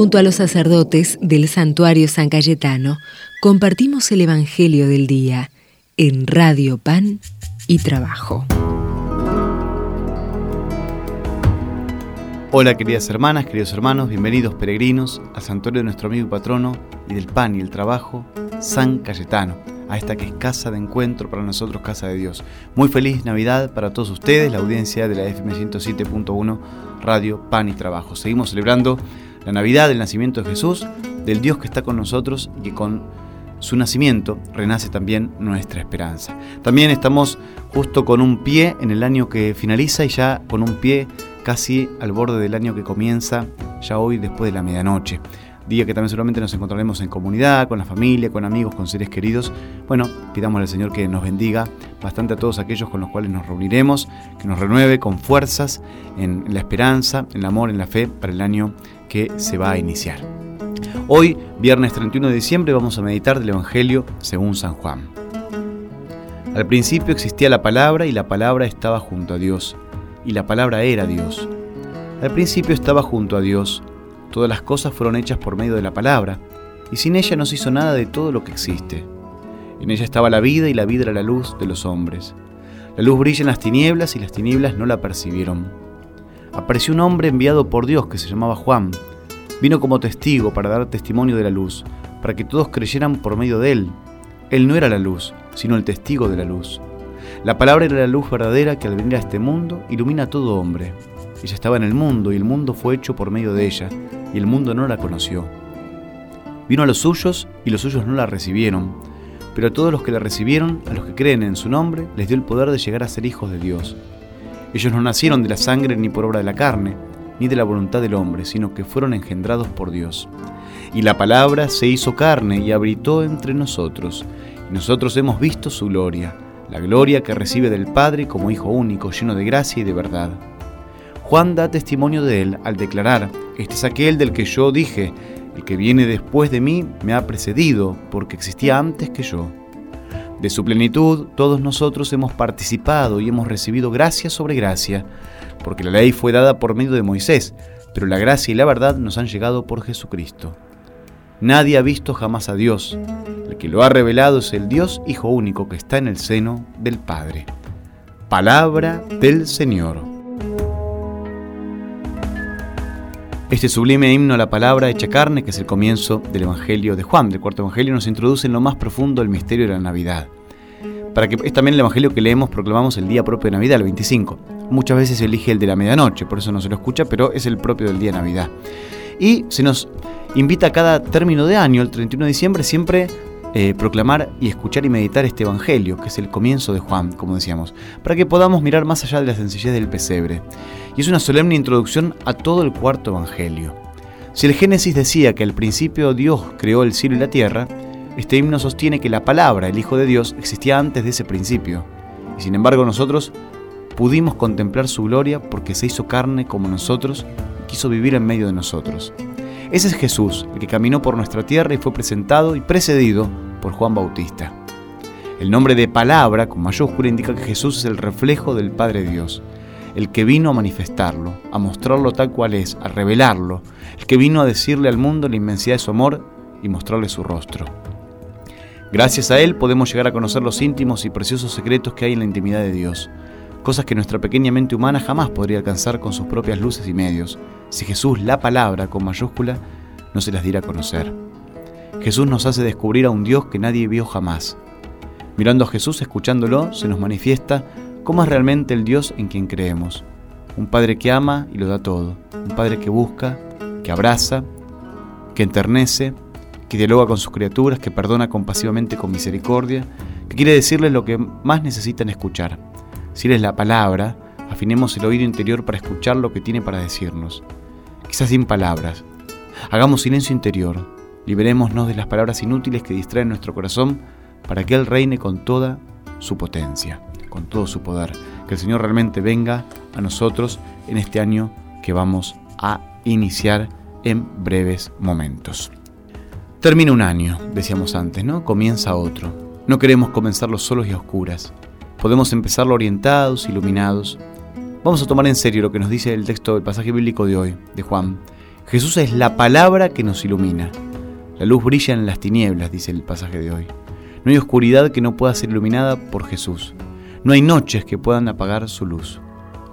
Junto a los sacerdotes del santuario San Cayetano, compartimos el Evangelio del Día en Radio Pan y Trabajo. Hola queridas hermanas, queridos hermanos, bienvenidos peregrinos al santuario de nuestro amigo y patrono y del pan y el trabajo, San Cayetano, a esta que es casa de encuentro para nosotros, casa de Dios. Muy feliz Navidad para todos ustedes, la audiencia de la FM 107.1 Radio Pan y Trabajo. Seguimos celebrando la Navidad del nacimiento de Jesús, del Dios que está con nosotros y que con su nacimiento renace también nuestra esperanza. También estamos justo con un pie en el año que finaliza y ya con un pie casi al borde del año que comienza, ya hoy después de la medianoche. Día que también seguramente nos encontraremos en comunidad, con la familia, con amigos, con seres queridos. Bueno, pidamos al Señor que nos bendiga bastante a todos aquellos con los cuales nos reuniremos, que nos renueve con fuerzas en la esperanza, en el amor, en la fe para el año que se va a iniciar. Hoy, viernes 31 de diciembre, vamos a meditar del Evangelio según San Juan. Al principio existía la palabra y la palabra estaba junto a Dios y la palabra era Dios. Al principio estaba junto a Dios, todas las cosas fueron hechas por medio de la palabra, y sin ella no se hizo nada de todo lo que existe. En ella estaba la vida y la vida era la luz de los hombres. La luz brilla en las tinieblas y las tinieblas no la percibieron. Apareció un hombre enviado por Dios que se llamaba Juan. Vino como testigo para dar testimonio de la luz, para que todos creyeran por medio de él. Él no era la luz, sino el testigo de la luz. La palabra era la luz verdadera que al venir a este mundo ilumina a todo hombre. Ella estaba en el mundo y el mundo fue hecho por medio de ella, y el mundo no la conoció. Vino a los suyos y los suyos no la recibieron, pero a todos los que la recibieron, a los que creen en su nombre, les dio el poder de llegar a ser hijos de Dios. Ellos no nacieron de la sangre ni por obra de la carne, ni de la voluntad del hombre, sino que fueron engendrados por Dios. Y la palabra se hizo carne y habitó entre nosotros, y nosotros hemos visto su gloria la gloria que recibe del Padre como Hijo único, lleno de gracia y de verdad. Juan da testimonio de él al declarar, este es aquel del que yo dije, el que viene después de mí me ha precedido, porque existía antes que yo. De su plenitud todos nosotros hemos participado y hemos recibido gracia sobre gracia, porque la ley fue dada por medio de Moisés, pero la gracia y la verdad nos han llegado por Jesucristo. Nadie ha visto jamás a Dios. El que lo ha revelado es el Dios Hijo único que está en el seno del Padre. Palabra del Señor. Este sublime himno a la palabra hecha carne, que es el comienzo del Evangelio de Juan, del cuarto Evangelio, nos introduce en lo más profundo del misterio de la Navidad. Para que es también el Evangelio que leemos, proclamamos el día propio de Navidad, el 25. Muchas veces se elige el de la medianoche, por eso no se lo escucha, pero es el propio del día de Navidad. Y se nos invita a cada término de año, el 31 de diciembre, siempre eh, proclamar y escuchar y meditar este Evangelio, que es el comienzo de Juan, como decíamos, para que podamos mirar más allá de la sencillez del pesebre. Y es una solemne introducción a todo el cuarto Evangelio. Si el Génesis decía que al principio Dios creó el cielo y la tierra, este himno sostiene que la palabra, el Hijo de Dios, existía antes de ese principio. Y sin embargo nosotros pudimos contemplar su gloria porque se hizo carne como nosotros quiso vivir en medio de nosotros. Ese es Jesús, el que caminó por nuestra tierra y fue presentado y precedido por Juan Bautista. El nombre de palabra con mayúscula indica que Jesús es el reflejo del Padre Dios, el que vino a manifestarlo, a mostrarlo tal cual es, a revelarlo, el que vino a decirle al mundo la inmensidad de su amor y mostrarle su rostro. Gracias a Él podemos llegar a conocer los íntimos y preciosos secretos que hay en la intimidad de Dios, cosas que nuestra pequeña mente humana jamás podría alcanzar con sus propias luces y medios, si Jesús, la palabra con mayúscula, no se las diera a conocer. Jesús nos hace descubrir a un Dios que nadie vio jamás. Mirando a Jesús, escuchándolo, se nos manifiesta cómo es realmente el Dios en quien creemos. Un Padre que ama y lo da todo. Un Padre que busca, que abraza, que enternece, que dialoga con sus criaturas, que perdona compasivamente con misericordia, que quiere decirles lo que más necesitan escuchar. Si Él es la palabra, afinemos el oído interior para escuchar lo que tiene para decirnos quizás sin palabras. Hagamos silencio interior, liberémonos de las palabras inútiles que distraen nuestro corazón para que Él reine con toda su potencia, con todo su poder. Que el Señor realmente venga a nosotros en este año que vamos a iniciar en breves momentos. Termina un año, decíamos antes, ¿no? Comienza otro. No queremos comenzarlo solos y a oscuras. Podemos empezarlo orientados, iluminados, Vamos a tomar en serio lo que nos dice el texto del pasaje bíblico de hoy, de Juan. Jesús es la palabra que nos ilumina. La luz brilla en las tinieblas, dice el pasaje de hoy. No hay oscuridad que no pueda ser iluminada por Jesús. No hay noches que puedan apagar su luz.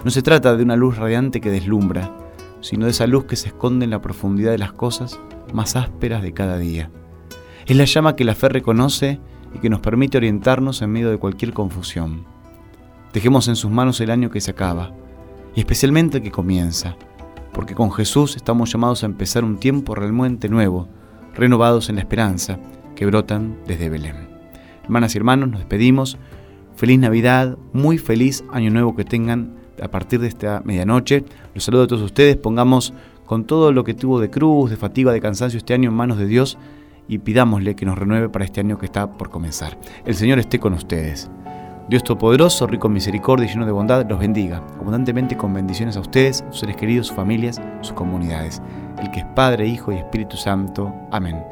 No se trata de una luz radiante que deslumbra, sino de esa luz que se esconde en la profundidad de las cosas más ásperas de cada día. Es la llama que la fe reconoce y que nos permite orientarnos en medio de cualquier confusión. Dejemos en sus manos el año que se acaba, y especialmente el que comienza, porque con Jesús estamos llamados a empezar un tiempo realmente nuevo, renovados en la esperanza que brotan desde Belén. Hermanas y hermanos, nos despedimos. Feliz Navidad, muy feliz año nuevo que tengan a partir de esta medianoche. Los saludo a todos ustedes, pongamos con todo lo que tuvo de cruz, de fatiga, de cansancio este año en manos de Dios y pidámosle que nos renueve para este año que está por comenzar. El Señor esté con ustedes. Dios Todopoderoso, rico en misericordia y lleno de bondad, los bendiga abundantemente con bendiciones a ustedes, sus seres queridos, sus familias, sus comunidades. El que es Padre, Hijo y Espíritu Santo. Amén.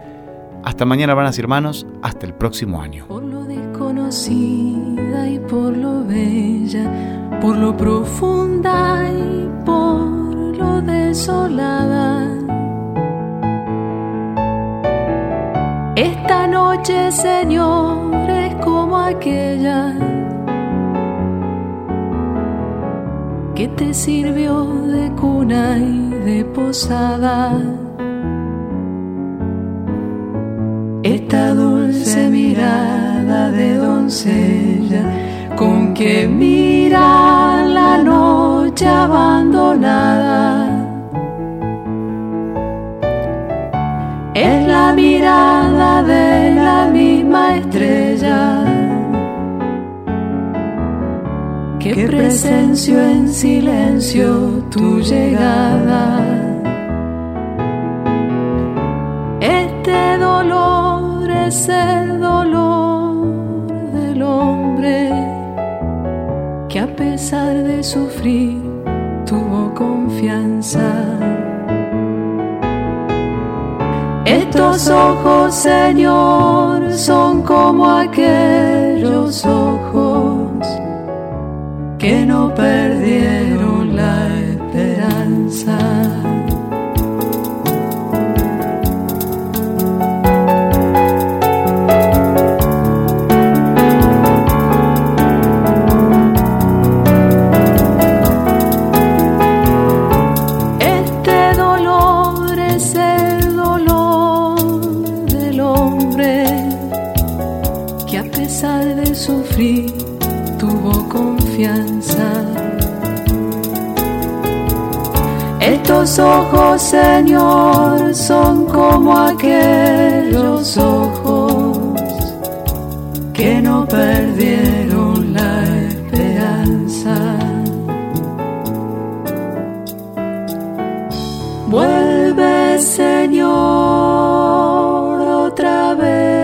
Hasta mañana, hermanas y hermanos, hasta el próximo año. Por lo desconocida y por lo bella, por lo profunda y por lo desolada. Esta noche, Señor, como aquella que te sirvió de cuna y de posada. Esta dulce mirada de doncella con que mira la noche abandonada. Mirada de la misma estrella que presenció en silencio tu llegada. Este dolor es el dolor del hombre que a pesar de sufrir tuvo confianza. Estos ojos, Señor, son como aquellos ojos que no perdieron Estos ojos, Señor, son como aquellos ojos que no perdieron la esperanza. Vuelve, Señor, otra vez